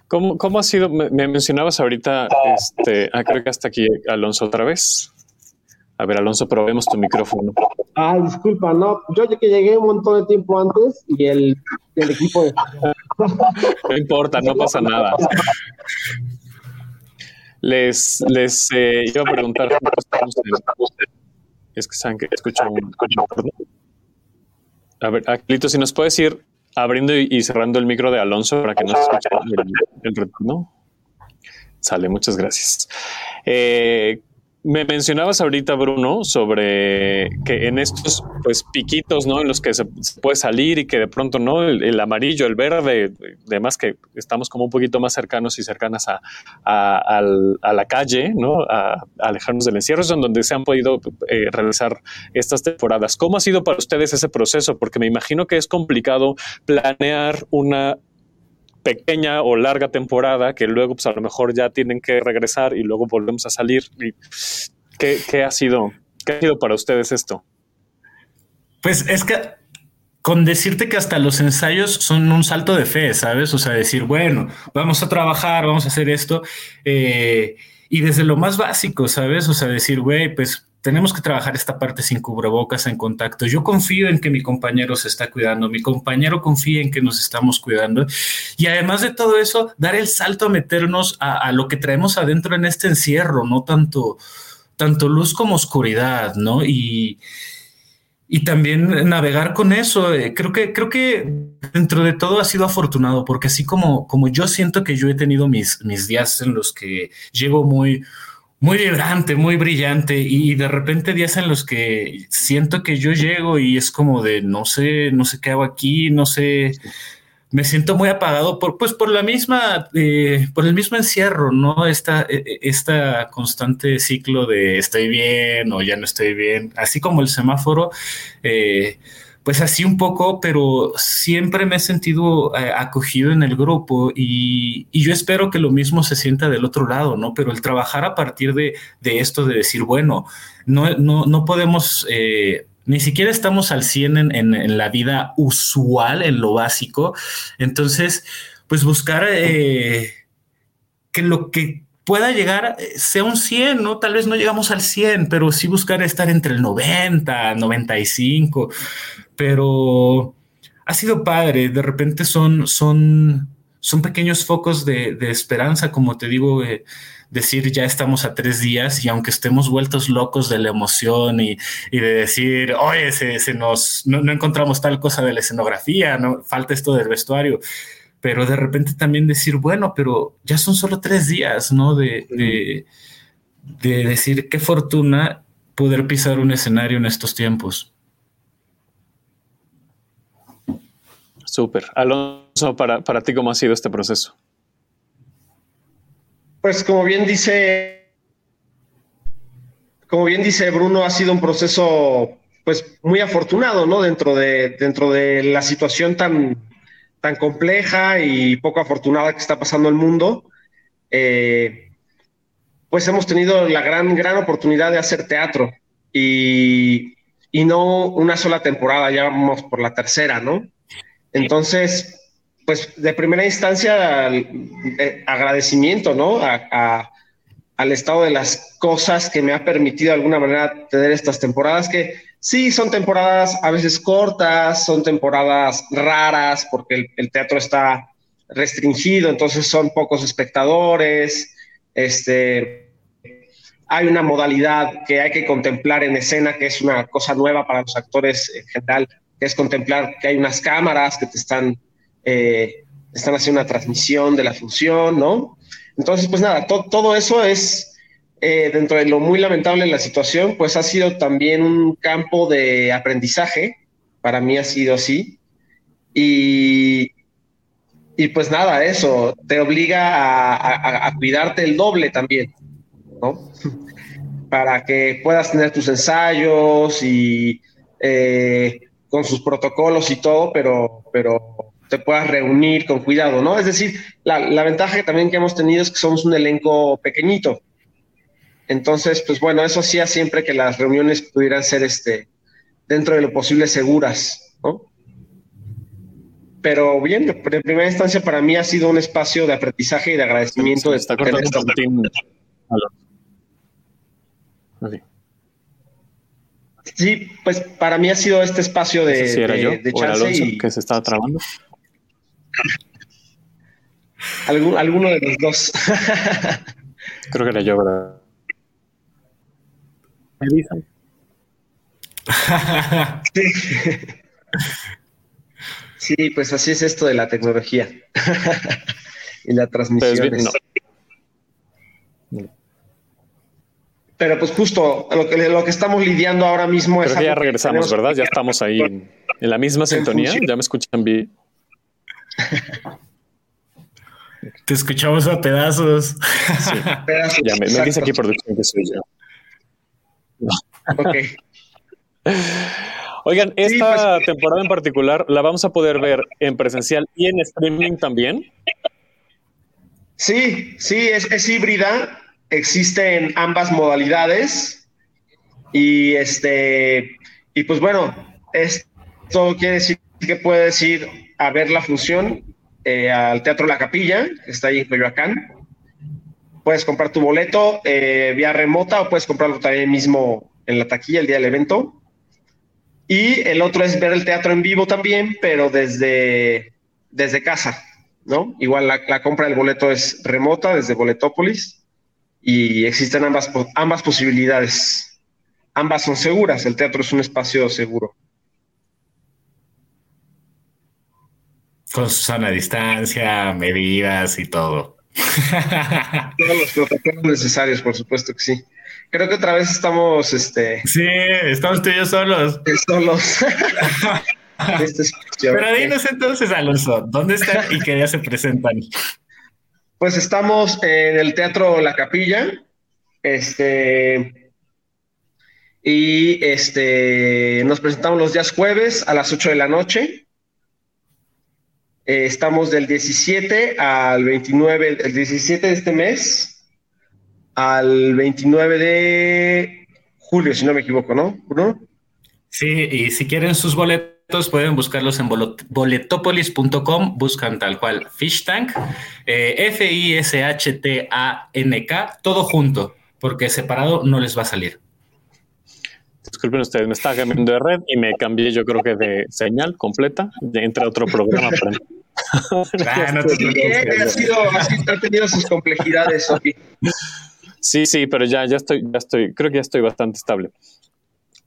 ¿Cómo, cómo ha sido? Me, mencionabas ahorita, este, ah, creo que hasta aquí Alonso otra vez. A ver, Alonso, probemos tu micrófono. Ah, disculpa, no, yo que llegué un montón de tiempo antes y el, el equipo de... no importa, no pasa nada. Les, les eh, iba a preguntar, es que saben que escucho un... A ver, Aclito, si nos puedes ir abriendo y cerrando el micro de Alonso para que no se escuche el, retorno. Sale, muchas gracias. Eh, me mencionabas ahorita, Bruno, sobre que en estos pues piquitos, ¿no? En los que se, puede salir y que de pronto, ¿no? El, amarillo, el verde, además que estamos como un poquito más cercanos y cercanas a, la calle, ¿no? A, alejarnos del encierro, es donde se han podido eh, realizar estas temporadas. ¿Cómo ha sido para ustedes ese proceso? Porque me imagino que es complicado planear una pequeña o larga temporada que luego pues a lo mejor ya tienen que regresar y luego volvemos a salir. ¿Qué, ha sido? ¿Qué ha sido para ustedes esto? Pues es que con decirte que hasta los ensayos son un salto de fe, ¿sabes? O sea, decir, bueno, vamos a trabajar, vamos a hacer esto. Eh, y desde lo más básico, ¿sabes? O sea, decir, güey, pues tenemos que trabajar esta parte sin cubrebocas, en contacto. Yo confío en que mi compañero se está cuidando, mi compañero confía en que nos estamos cuidando. Y además de todo eso, dar el salto a meternos a, lo que traemos adentro en este encierro, no tanto, tanto luz como oscuridad, ¿no? Y, y también navegar con eso. Eh, creo que, creo que dentro de todo ha sido afortunado, porque así como, como yo siento que yo he tenido mis, mis días en los que llego muy, muy vibrante, muy brillante y de repente días en los que siento que yo llego y es como de no sé, no sé qué hago aquí, no sé, me siento muy apagado por pues por la misma eh, por el mismo encierro, ¿no? Esta e, e, esta constante ciclo de estoy bien o ya no estoy bien, así como el semáforo eh, pues así un poco, pero siempre me he sentido eh, acogido en el grupo y, yo espero que lo mismo se sienta del otro lado, ¿no? Pero el trabajar a partir de, esto, de decir, bueno, no, no, podemos, eh, ni siquiera estamos al 100 en, la vida usual, en lo básico, entonces, pues buscar eh, que lo que pueda llegar, sea un 100, ¿no? Tal vez no llegamos al 100, pero sí buscar estar entre el 90, 95, pero ha sido padre. De repente son, son, son pequeños focos de, esperanza, como te digo, eh, decir ya estamos a tres días y aunque estemos vueltos locos de la emoción y, de decir, oye, se, nos, no, encontramos tal cosa de la escenografía, no falta esto del vestuario. Pero de repente también decir, bueno, pero ya son solo tres días, ¿no? De, de, de decir qué fortuna poder pisar un escenario en estos tiempos. Súper. Alonso, para, para ti, ¿cómo ha sido este proceso? Pues como bien dice, como bien dice Bruno, ha sido un proceso pues muy afortunado, ¿no? Dentro de, dentro de la situación tan, tan compleja y poco afortunada que está pasando el mundo. Eh, pues hemos tenido la gran, gran oportunidad de hacer teatro y, y no una sola temporada, ya vamos por la tercera, ¿no? Entonces, pues de primera instancia, eh, agradecimiento, ¿no? al estado de las cosas que me ha permitido de alguna manera tener estas temporadas que sí son temporadas a veces cortas, son temporadas raras porque el, teatro está restringido, entonces son pocos espectadores, este, hay una modalidad que hay que contemplar en escena, que es una cosa nueva para los actores en general, que es contemplar que hay unas cámaras que te están, eh, están haciendo una transmisión de la función, ¿no? Entonces, pues nada, todo eso es, eh, dentro de lo muy lamentable de la situación, pues ha sido también un campo de aprendizaje. Para mí ha sido así. Y, y pues nada, eso te obliga a, cuidarte el doble también, ¿no? Para que puedas tener tus ensayos y eh, con sus protocolos y todo, pero, pero te puedas reunir con cuidado, ¿no? Es decir, la, la ventaja también que hemos tenido es que somos un elenco pequeñito. Entonces, pues bueno, eso hacía siempre que las reuniones pudieran ser este, dentro de lo posible seguras, ¿no? Pero bien, en primera instancia para mí ha sido un espacio de aprendizaje y de agradecimiento. de estar Sí, pues para mí ha sido este espacio de, era yo, chance que se estaba trabando. alguno de los dos. Creo que era yo, ¿verdad? Me avisan. sí. sí, pues así es esto de la tecnología y la transmisión. Pero pues justo lo que, lo que estamos lidiando ahora mismo es... ya regresamos, ¿verdad? Ya estamos ahí en, la misma sintonía. ¿Ya me escuchan bien? Te escuchamos a pedazos. Sí. pedazos ya me, me dice aquí producción que soy yo. Oigan, esta pues, temporada en particular la vamos a poder ver en presencial y en streaming también. Sí, sí, es, híbrida. Existen ambas modalidades. Y este, y pues bueno, esto quiere decir que puedes ir a ver la función eh, al Teatro La Capilla, que está ahí en Coyoacán puedes comprar tu boleto eh, vía remota o puedes comprarlo también mismo en la taquilla el día del evento. Y el otro es ver el teatro en vivo también, pero desde, desde casa, ¿no? Igual la, compra del boleto es remota desde Boletópolis y existen ambas, ambas posibilidades. Ambas son seguras, el teatro es un espacio seguro. Con su sana distancia, medidas y todo. Todos los protocolos necesarios, por supuesto que sí. Creo que otra vez estamos, este. Sí, estamos tú y yo solos. Solos. Este Pero dinos entonces, Alonso, ¿dónde están y qué día se presentan? Pues estamos en el Teatro La Capilla. Este. Y este. Nos presentamos los días jueves a las 8 de la noche. Eh, estamos del 17 al 29, el 17 de este mes al 29 de julio, si no me equivoco, ¿no? Sí, y si quieren sus boletos, pueden buscarlos en boletopolis.com, buscan tal cual Fish Tank, eh, F-I-S-H-T-A-N-K, todo junto, porque separado no les va a salir. Disculpen ustedes, me estaba cambiando de red y me cambié, yo creo que de señal completa, entre otro programa. ah, no te ha, tenido sus complejidades, Sí, sí, pero ya, ya estoy, ya estoy, creo que ya estoy bastante estable.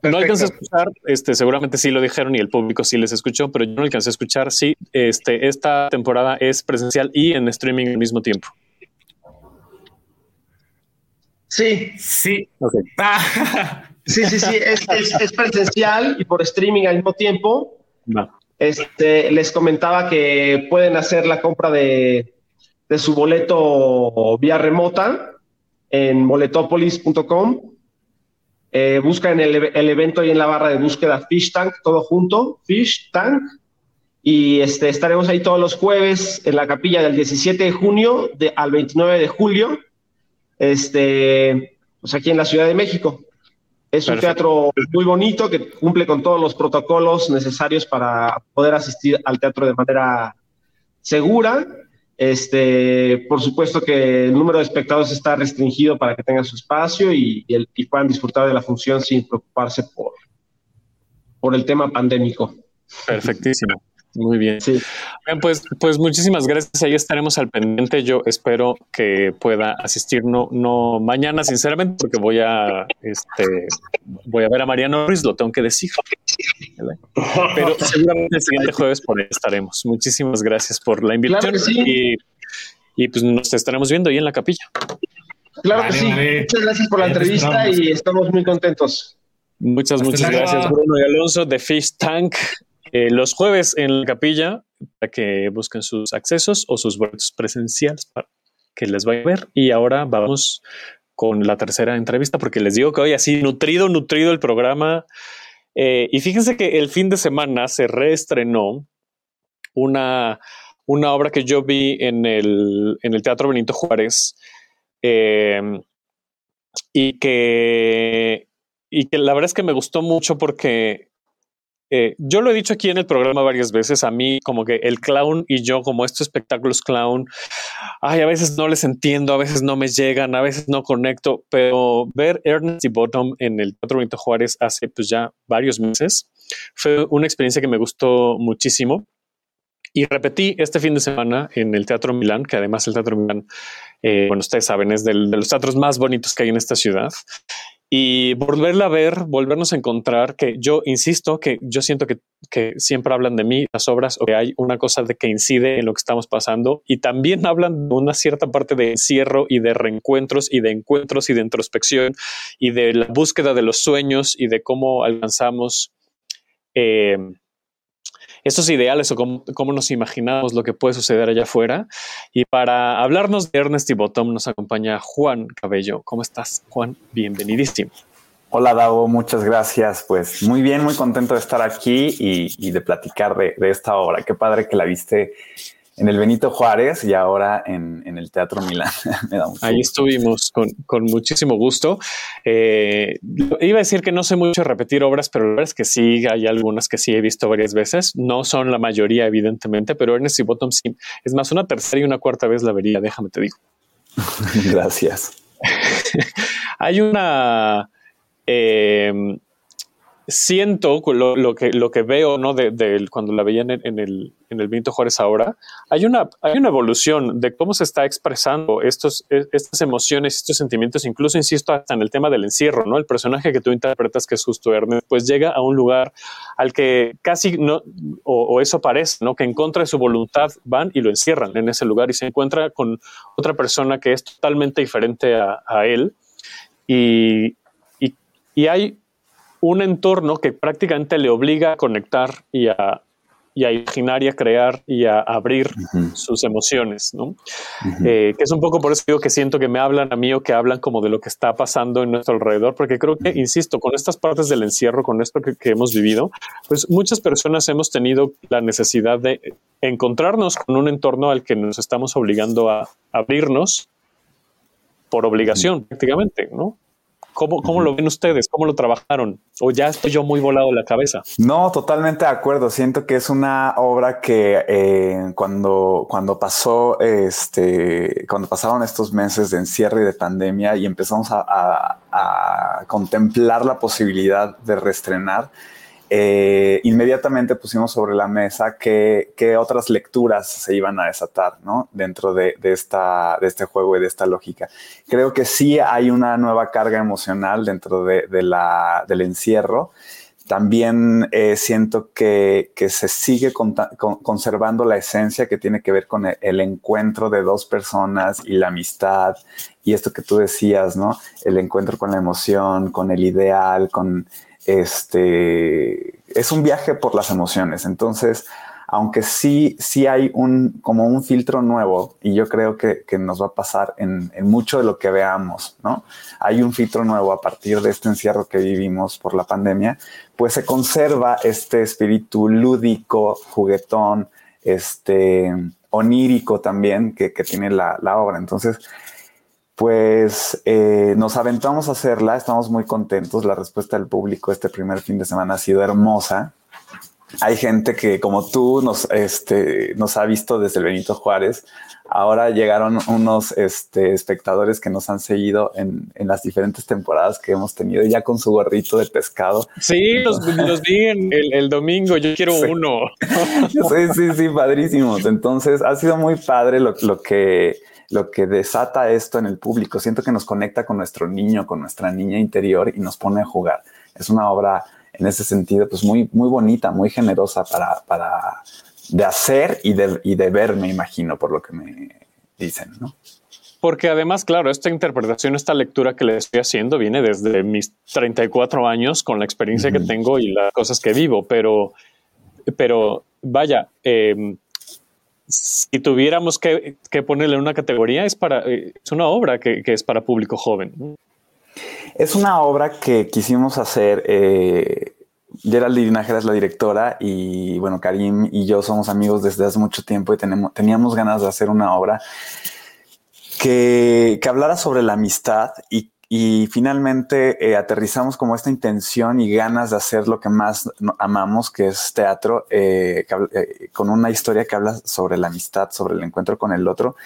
No alcancé a escuchar, este, seguramente sí lo dijeron y el público sí les escuchó, pero yo no alcancé a escuchar. Sí, este, esta temporada es presencial y en streaming al mismo tiempo. Sí, sí. Sí, sí, sí, es, presencial y por streaming al mismo tiempo. Este, les comentaba que pueden hacer la compra de, su boleto vía remota en boletopolis.com. Eh, buscan el, el, evento ahí en la barra de búsqueda Fish Tank, todo junto, Fish Tank. Y este, estaremos ahí todos los jueves en la capilla del 17 de junio de, al 29 de julio, este, pues aquí en la Ciudad de México. Es un teatro muy bonito que cumple con todos los protocolos necesarios para poder asistir al teatro de manera segura. Este, por supuesto que el número de espectadores está restringido para que tengan su espacio y, y, puedan disfrutar de la función sin preocuparse por, por el tema pandémico. Perfectísimo. Muy bien. Sí. pues, pues muchísimas gracias. Ahí estaremos al pendiente. Yo espero que pueda asistir, no, no mañana, sinceramente, porque voy a, este, voy a ver a Mariano Ruiz, lo tengo que decir. Pero seguramente el siguiente jueves por ahí estaremos. Muchísimas gracias por la invitación y, y pues nos estaremos viendo ahí en la capilla. Claro que sí. Muchas gracias por la entrevista y estamos muy contentos. Muchas, muchas gracias, Bruno y Alonso de Fish Tank. Eh, los jueves en la capilla para que busquen sus accesos o sus boletos presenciales para que les vaya a ver. Y ahora vamos con la tercera entrevista porque les digo que hoy así nutrido, nutrido el programa. Eh, y fíjense que el fin de semana se reestrenó una, una obra que yo vi en el, en el Teatro Benito Juárez eh, y, que, y que la verdad es que me gustó mucho porque eh, yo lo he dicho aquí en el programa varias veces, a mí como que el clown y yo como estos espectáculos clown, ay, a veces no les entiendo, a veces no me llegan, a veces no conecto, pero ver Ernest y Bottom en el Teatro Benito Juárez hace pues ya varios meses fue una experiencia que me gustó muchísimo. Y repetí este fin de semana en el Teatro Milán, que además el Teatro Milán, eh, bueno, ustedes saben, es de los teatros más bonitos que hay en esta ciudad y volverla a ver, volvernos a encontrar, que yo insisto que yo siento que, que, siempre hablan de mí las obras o que hay una cosa de que incide en lo que estamos pasando y también hablan de una cierta parte de encierro y de reencuentros y de encuentros y de introspección y de la búsqueda de los sueños y de cómo alcanzamos eh, estos ideales o cómo, nos imaginamos lo que puede suceder allá afuera. Y para hablarnos de Ernest y Bottom nos acompaña Juan Cabello. ¿Cómo estás, Juan? Bienvenidísimo. Hola, Davo, muchas gracias. Pues muy bien, muy contento de estar aquí y, de platicar de, esta obra. Qué padre que la viste en el Benito Juárez y ahora en, el Teatro Milán. Ahí estuvimos con, muchísimo gusto. Eh, iba a decir que no sé mucho repetir obras, pero la verdad es que sí, hay algunas que sí he visto varias veces. No son la mayoría, evidentemente, pero Ernest y Bottom sí. Es más, una tercera y una cuarta vez la vería, déjame te digo. Gracias. hay una... Eh, siento lo, que, lo que veo ¿no? de, cuando la veían en, el, en el Benito Juárez ahora, hay una, hay una evolución de cómo se está expresando estos, e, estas emociones, estos sentimientos, incluso, insisto, hasta en el tema del encierro, ¿no? El personaje que tú interpretas, que es justo Ernest, pues llega a un lugar al que casi no, o, eso parece, ¿no? Que en contra de su voluntad van y lo encierran en ese lugar y se encuentra con otra persona que es totalmente diferente a, él. Y, y, y hay un entorno que prácticamente le obliga a conectar y a, y a imaginar y a crear y a abrir sus emociones, ¿no? Eh, que es un poco por eso digo que siento que me hablan a mí o que hablan como de lo que está pasando en nuestro alrededor, porque creo que, insisto, con estas partes del encierro, con esto que, hemos vivido, pues muchas personas hemos tenido la necesidad de encontrarnos con un entorno al que nos estamos obligando a abrirnos por obligación, prácticamente, ¿no? ¿Cómo, lo ven ustedes? ¿Cómo lo trabajaron? ¿O ya estoy yo muy volado en la cabeza? No, totalmente de acuerdo. Siento que es una obra que eh, cuando, cuando pasó, este, cuando pasaron estos meses de encierre y de pandemia y empezamos a contemplar la posibilidad de reestrenar, eh, inmediatamente pusimos sobre la mesa qué, otras lecturas se iban a desatar ¿no? dentro de, esta, de este juego y de esta lógica. Creo que sí hay una nueva carga emocional dentro de, la, del encierro. También eh, siento que, se sigue conservando la esencia que tiene que ver con el, el, encuentro de dos personas y la amistad y esto que tú decías, ¿no? El encuentro con la emoción, con el ideal, con este, es un viaje por las emociones. Entonces, aunque sí, sí hay un, como un filtro nuevo, y yo creo que, nos va a pasar en, mucho de lo que veamos, ¿no? Hay un filtro nuevo a partir de este encierro que vivimos por la pandemia, pues se conserva este espíritu lúdico, juguetón, este, onírico también que, tiene la, la obra. Entonces, pues eh, nos aventamos a hacerla, estamos muy contentos, la respuesta del público este primer fin de semana ha sido hermosa. Hay gente que como tú nos, este, nos ha visto desde el Benito Juárez. Ahora llegaron unos este, espectadores que nos han seguido en, las diferentes temporadas que hemos tenido, ya con su gorrito de pescado. Sí, los, vi el, domingo, yo quiero uno. sí, sí, sí, padrísimos. Entonces ha sido muy padre lo, lo que lo que desata esto en el público. Siento que nos conecta con nuestro niño, con nuestra niña interior y nos pone a jugar. Es una obra en ese sentido, pues muy, muy bonita, muy generosa para, de hacer y de, y de ver, me imagino, por lo que me dicen, ¿no? porque además, claro, esta interpretación, esta lectura que le estoy haciendo viene desde mis 34 años con la experiencia que tengo y las cosas que vivo, pero, pero vaya, em, si tuviéramos que, ponerle una categoría, es, para, eh, es una obra que, es para público joven. Es una obra que quisimos hacer. Eh, Geraldine es la directora y bueno, Karim y yo somos amigos desde hace mucho tiempo y tenemos, teníamos ganas de hacer una obra que, que hablara sobre la amistad y, y finalmente eh, aterrizamos como esta intención y ganas de hacer lo que más amamos, que es teatro, eh, eh, con una historia que habla sobre la amistad, sobre el encuentro con el otro.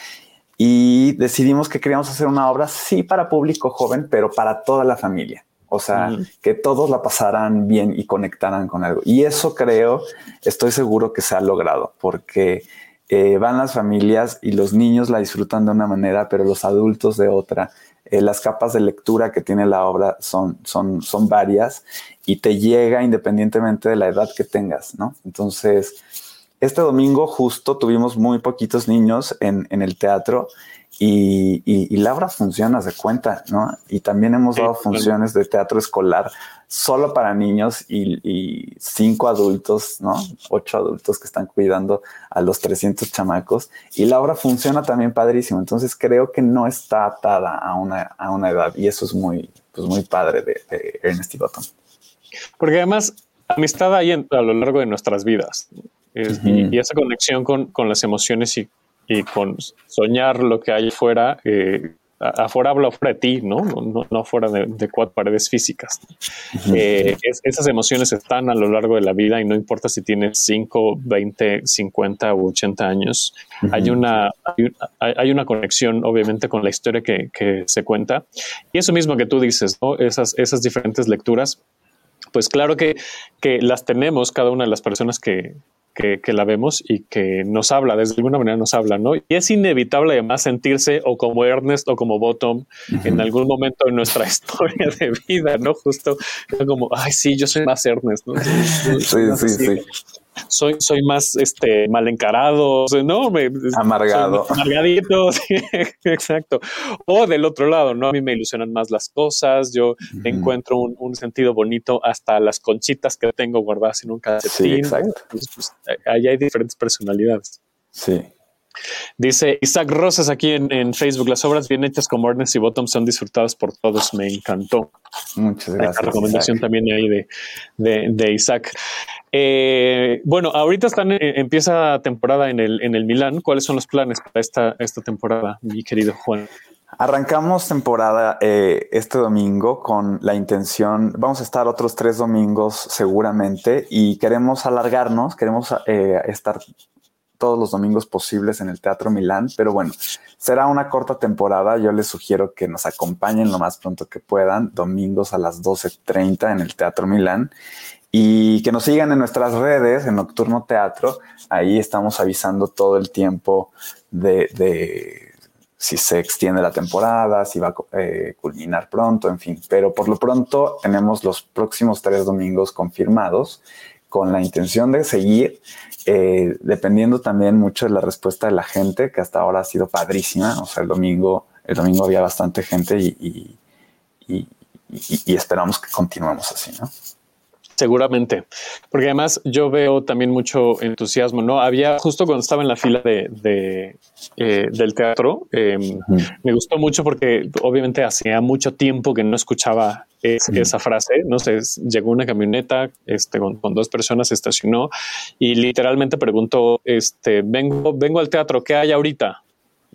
Y decidimos que queríamos hacer una obra, sí, para público joven, pero para toda la familia. O sea, que todos la pasaran bien y conectaran con algo. Y eso creo, estoy seguro que se ha logrado, porque eh, van las familias y los niños la disfrutan de una manera, pero los adultos de otra. Eh, las capas de lectura que tiene la obra son, son, son varias y te llega independientemente de la edad que tengas, ¿no? Entonces, este domingo justo tuvimos muy poquitos niños en, en el teatro y, y, la obra funciona, se cuenta, ¿no? Y también hemos dado funciones de teatro escolar solo para niños y, cinco adultos, ¿no? Ocho adultos que están cuidando a los 300 chamacos. Y la obra funciona también padrísimo. Entonces creo que no está atada a una, a una edad y eso es muy, pues muy padre de, Ernest y Bottom. Porque además, amistad hay a lo largo de nuestras vidas. y, esa conexión con, con las emociones y y con soñar lo que hay fuera, eh, afuera hablo fuera de ti, ¿no? No, no, fuera de, cuatro paredes físicas. Eh, esas emociones están a lo largo de la vida y no importa si tienes 5, 20, 50 u 80 años. hay, una, hay, una conexión, obviamente, con la historia que, que, se cuenta. Y eso mismo que tú dices, ¿no? Esas, esas diferentes lecturas, pues claro que, que las tenemos cada una de las personas que, que, la vemos y que nos habla, desde alguna manera nos habla, ¿no? Y es inevitable además sentirse o como Ernest o como Bottom en algún momento en nuestra historia de vida, ¿no? Justo como, ay, sí, yo soy más Ernest, ¿no? Sí, sí, sí soy, soy más este, mal encarado, ¿no? Me, Amargado. Amargadito, exacto. O del otro lado, ¿no? A mí me ilusionan más las cosas, yo encuentro un, sentido bonito hasta las conchitas que tengo guardadas en un calcetín. Sí, exacto. Pues, ahí hay diferentes personalidades. Sí. Dice Isaac Rosas aquí en, Facebook, las obras bien hechas como Ernest y Bottom son disfrutadas por todos, me encantó. Muchas gracias. La recomendación también ahí de, de, Isaac. Eh, bueno, ahorita están, eh, empieza temporada en el, en el Milán. ¿Cuáles son los planes para esta, esta temporada, mi querido Juan? Arrancamos temporada eh, este domingo con la intención, vamos a estar otros tres domingos seguramente y queremos alargarnos, queremos estar todos los domingos posibles en el Teatro Milán, pero bueno, será una corta temporada. Yo les sugiero que nos acompañen lo más pronto que puedan, domingos a las 12.30 en el Teatro Milán y que nos sigan en nuestras redes, en Nocturno Teatro. Ahí estamos avisando todo el tiempo de, si se extiende la temporada, si va a eh, culminar pronto, en fin. Pero por lo pronto tenemos los próximos tres domingos confirmados con la intención de seguir, eh, dependiendo también mucho de la respuesta de la gente, que hasta ahora ha sido padrísima. O sea, el domingo, el domingo había bastante gente y, y esperamos que continuemos así, ¿no? Seguramente, porque además yo veo también mucho entusiasmo, ¿no? Había justo cuando estaba en la fila de, eh, del teatro, em, me gustó mucho porque obviamente hacía mucho tiempo que no escuchaba esa frase, no sé, llegó una camioneta este, con, dos personas, se estacionó y literalmente preguntó, este, vengo, vengo al teatro, ¿qué hay ahorita?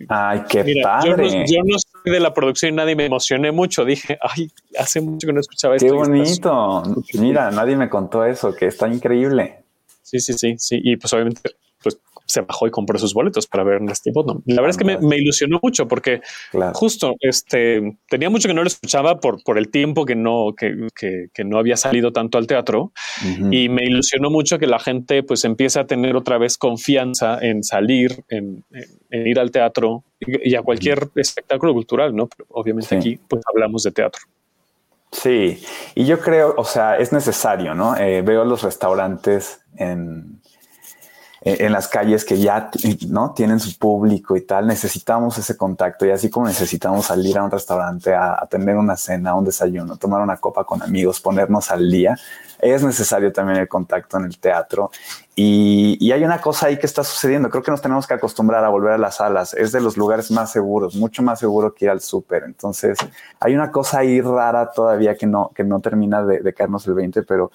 Ay, qué padre. Yo no, soy de la producción y nadie me emocioné mucho. Dije, ay, hace mucho que no escuchaba esto. Qué bonito. Mira, nadie me contó eso, que está increíble. Sí, sí, sí, sí. Y pues obviamente se bajó y compró sus boletos para ver Nasty Bottom. La verdad es que me, ilusionó mucho porque justo este tenía mucho que no lo escuchaba por, por el tiempo que no, que, que, no había salido tanto al teatro y me ilusionó mucho que la gente pues empiece a tener otra vez confianza en salir, en, ir al teatro y, a cualquier espectáculo cultural, ¿no? Pero obviamente aquí pues hablamos de teatro. Sí, y yo creo, o sea, es necesario, ¿no? Eh, veo los restaurantes en, en las calles que ya no tienen su público y tal, necesitamos ese contacto y así como necesitamos salir a un restaurante a, tener una cena, un desayuno, tomar una copa con amigos, ponernos al día, es necesario también el contacto en el teatro. Y, hay una cosa ahí que está sucediendo. Creo que nos tenemos que acostumbrar a volver a las salas. Es de los lugares más seguros, mucho más seguro que ir al súper. Entonces, hay una cosa ahí rara todavía que no, que no termina de, caernos el 20, pero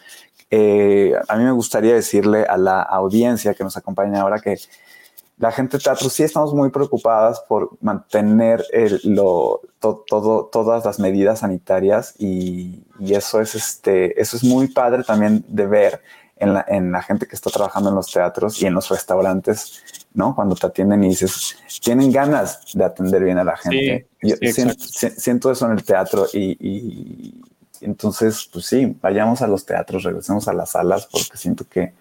eh, a mí me gustaría decirle a la audiencia que nos acompaña ahora que la gente de teatro sí estamos muy preocupadas por mantener lo, todo, todas las medidas sanitarias y, eso es este eso es muy padre también de ver en la, en la, gente que está trabajando en los teatros y en los restaurantes, ¿no? Cuando te atienden y dices, tienen ganas de atender bien a la gente. Yo siento, eso en el teatro y, y, entonces, pues sí, vayamos a los teatros, regresemos a las salas porque siento que,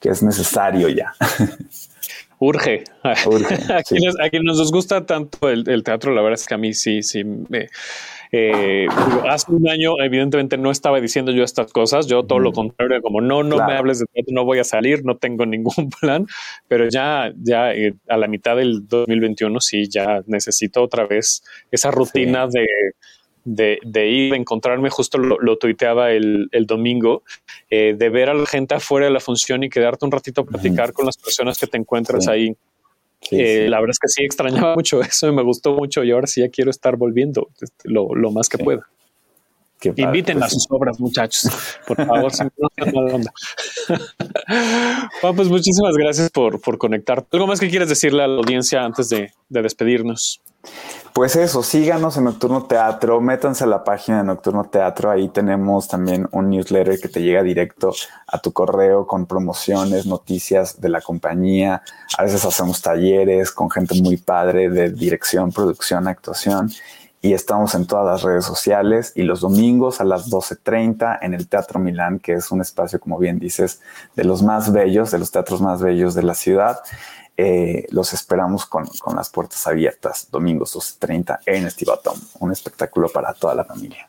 que es necesario ya. Urge. a, quienes, nos gusta tanto el, teatro, la verdad es que a mí sí, sí. Me, eh, hace un año, evidentemente, no estaba diciendo yo estas cosas. Yo todo lo contrario, como no, no me hables de teatro, no voy a salir, no tengo ningún plan. Pero ya, ya eh, a la mitad del 2021, sí, ya necesito otra vez esa rutina de de, de, ir, de encontrarme, justo lo, tuiteaba el, el domingo, eh, de ver a la gente afuera de la función y quedarte un ratito a platicar con las personas que te encuentras ahí. Eh, la verdad es que sí extrañaba mucho eso y me gustó mucho y ahora sí ya quiero estar volviendo este, lo, lo más que pueda. Inviten a sus obras, muchachos. Por favor, pues muchísimas gracias por, por conectar. ¿Algo más que quieres decirle a la audiencia antes de, de despedirnos? Pues eso, síganos en Nocturno Teatro, métanse a la página de Nocturno Teatro, ahí tenemos también un newsletter que te llega directo a tu correo con promociones, noticias de la compañía, a veces hacemos talleres con gente muy padre de dirección, producción, actuación y estamos en todas las redes sociales y los domingos a las 12.30 en el Teatro Milán, que es un espacio, como bien dices, de los más bellos, de los teatros más bellos de la ciudad. Eh, los esperamos con, con, las puertas abiertas, domingos 12.30 en Estivatón, un espectáculo para toda la familia.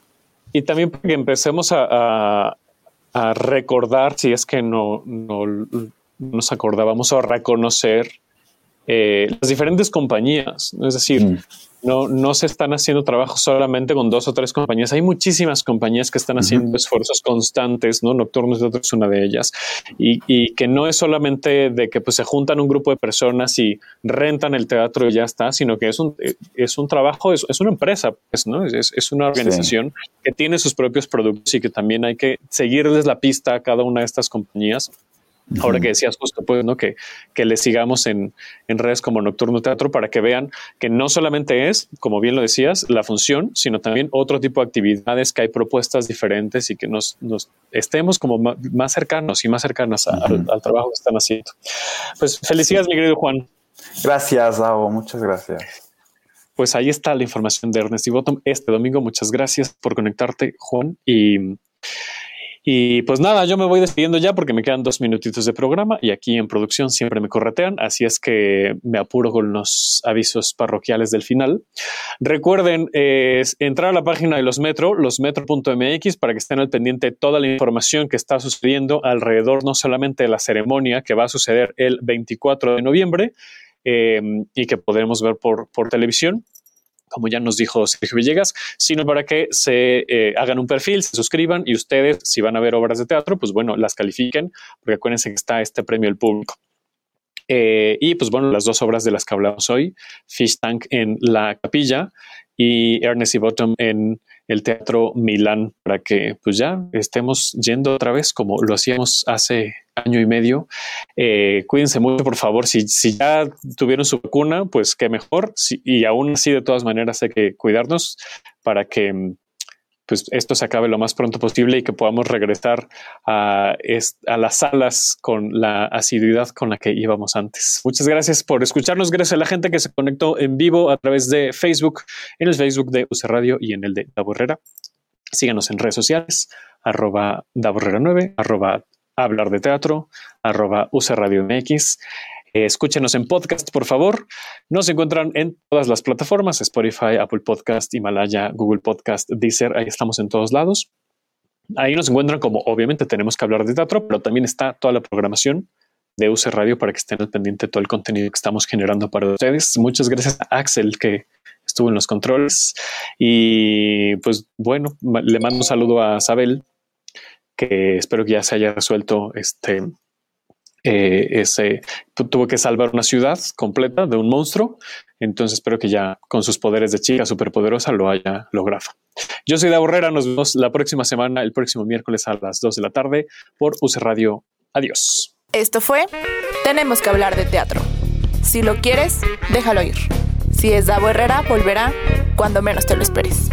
Y también que empecemos a, a, recordar, si es que no, no, nos acordábamos, a reconocer eh, las diferentes compañías, es decir, mm. No, no se están haciendo trabajos solamente con dos o tres compañías, hay muchísimas compañías que están haciendo esfuerzos constantes, ¿no? Nocturnos es una de ellas, y, y, que no es solamente de que pues, se juntan un grupo de personas y rentan el teatro y ya está, sino que es un, es un trabajo, es, es una empresa, pues, ¿no? es, es una organización que tiene sus propios productos y que también hay que seguirles la pista a cada una de estas compañías Ahora que decías justo, pues, ¿no? Que, que le sigamos en, en, redes como Nocturno Teatro para que vean que no solamente es, como bien lo decías, la función, sino también otro tipo de actividades, que hay propuestas diferentes y que nos, nos estemos como más, cercanos y más cercanas al, trabajo que están haciendo. Pues felicidades, mi querido Juan. Gracias, Davo, muchas gracias. Pues ahí está la información de Ernest y Bottom este domingo. Muchas gracias por conectarte, Juan. Y y pues nada, yo me voy despidiendo ya porque me quedan dos minutitos de programa y aquí en producción siempre me corretean, así es que me apuro con los avisos parroquiales del final. Recuerden entrar a la página de los Metro, losmetro.mx, para que estén al pendiente toda la información que está sucediendo alrededor no solamente de la ceremonia que va a suceder el 24 de noviembre eh, y que podremos ver por, por televisión, como ya nos dijo Sergio Villegas, sino para que se eh, hagan un perfil, se suscriban y ustedes, si van a ver obras de teatro, pues bueno, las califiquen, porque acuérdense que está este premio del público. Eh, y pues bueno, las dos obras de las que hablamos hoy, Fish Tank en la capilla y Ernest y Bottom en el Teatro Milán, para que pues ya estemos yendo otra vez como lo hacíamos hace año y medio. Eh, cuídense mucho, por favor. Si, si, ya tuvieron su vacuna, pues qué mejor. y aún así, de todas maneras, hay que cuidarnos para que pues esto se acabe lo más pronto posible y que podamos regresar a, a, las salas con la asiduidad con la que íbamos antes. Muchas gracias por escucharnos. Gracias a la gente que se conectó en vivo a través de Facebook, en el Facebook de UC Radio y en el de La Borrera. Síganos en redes sociales, arroba Borrera 9, arroba hablar de teatro, arroba UC Radio MX. Eh, escúchenos en podcast, por favor. Nos encuentran en todas las plataformas, Spotify, Apple Podcast, Himalaya, Google Podcast, Deezer, ahí estamos en todos lados. Ahí nos encuentran como obviamente tenemos que hablar de teatro, pero también está toda la programación de UC Radio para que estén al pendiente de todo el contenido que estamos generando para ustedes. Muchas gracias a Axel que estuvo en los controles. Y pues bueno, le mando un saludo a Sabel, que espero que ya se haya resuelto este. Eh, ese tuvo que salvar una ciudad completa de un monstruo. Entonces espero que ya con sus poderes de chica superpoderosa lo haya logrado. Yo soy Da Borrera. Nos vemos la próxima semana, el próximo miércoles a las 2 de la tarde por UC Radio. Adiós. Esto fue Tenemos que hablar de teatro. Si lo quieres, déjalo ir. Si es Davo Herrera, volverá cuando menos te lo esperes.